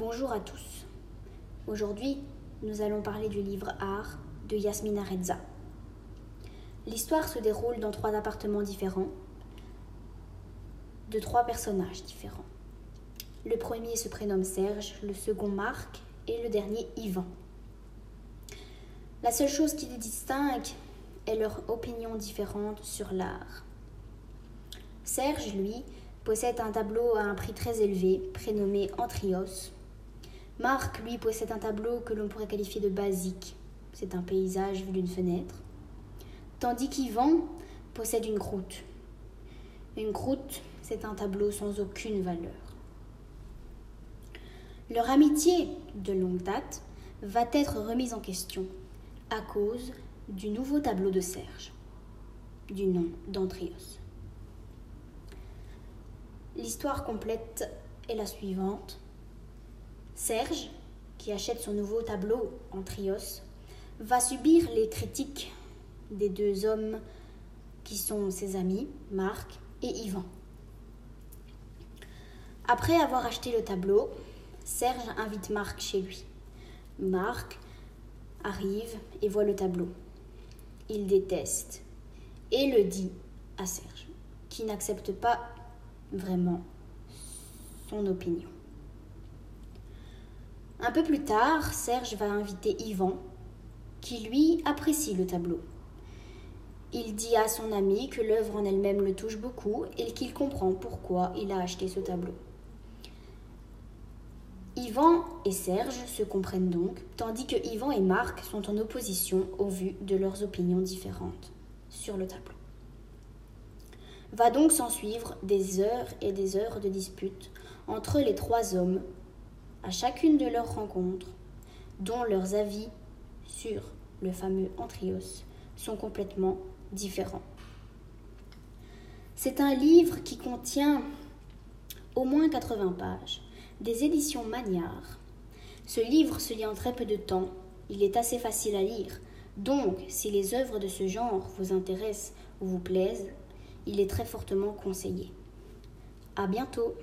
Bonjour à tous. Aujourd'hui, nous allons parler du livre Art de Yasmina Reza. L'histoire se déroule dans trois appartements différents, de trois personnages différents. Le premier se prénomme Serge, le second Marc et le dernier Yvan. La seule chose qui les distingue est leur opinion différente sur l'art. Serge, lui, possède un tableau à un prix très élevé, prénommé Antrios. Marc, lui, possède un tableau que l'on pourrait qualifier de basique. C'est un paysage vu d'une fenêtre. Tandis qu'Yvan possède une croûte. Une croûte, c'est un tableau sans aucune valeur. Leur amitié, de longue date, va être remise en question à cause du nouveau tableau de Serge, du nom d'Antrios. L'histoire complète est la suivante. Serge, qui achète son nouveau tableau en trios, va subir les critiques des deux hommes qui sont ses amis, Marc et Yvan. Après avoir acheté le tableau, Serge invite Marc chez lui. Marc arrive et voit le tableau. Il déteste et le dit à Serge, qui n'accepte pas vraiment son opinion. Un peu plus tard, Serge va inviter Yvan, qui lui apprécie le tableau. Il dit à son ami que l'œuvre en elle-même le touche beaucoup et qu'il comprend pourquoi il a acheté ce tableau. Yvan et Serge se comprennent donc, tandis que Yvan et Marc sont en opposition au vu de leurs opinions différentes sur le tableau. Va donc s'en suivre des heures et des heures de dispute entre les trois hommes à chacune de leurs rencontres, dont leurs avis sur le fameux Antrios sont complètement différents. C'est un livre qui contient au moins 80 pages, des éditions Magnard. Ce livre se lit en très peu de temps, il est assez facile à lire, donc si les œuvres de ce genre vous intéressent ou vous plaisent, il est très fortement conseillé. À bientôt!